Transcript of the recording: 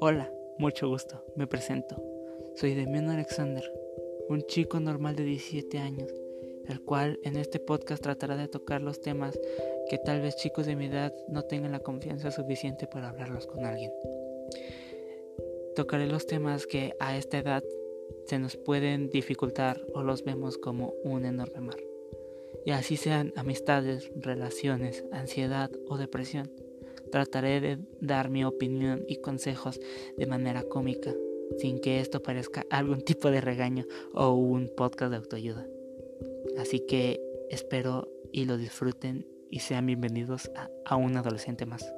Hola, mucho gusto, me presento. Soy Demian Alexander, un chico normal de 17 años, el cual en este podcast tratará de tocar los temas que tal vez chicos de mi edad no tengan la confianza suficiente para hablarlos con alguien. Tocaré los temas que a esta edad se nos pueden dificultar o los vemos como un enorme mar. Y así sean amistades, relaciones, ansiedad o depresión. Trataré de dar mi opinión y consejos de manera cómica, sin que esto parezca algún tipo de regaño o un podcast de autoayuda. Así que espero y lo disfruten y sean bienvenidos a, un adolescente más.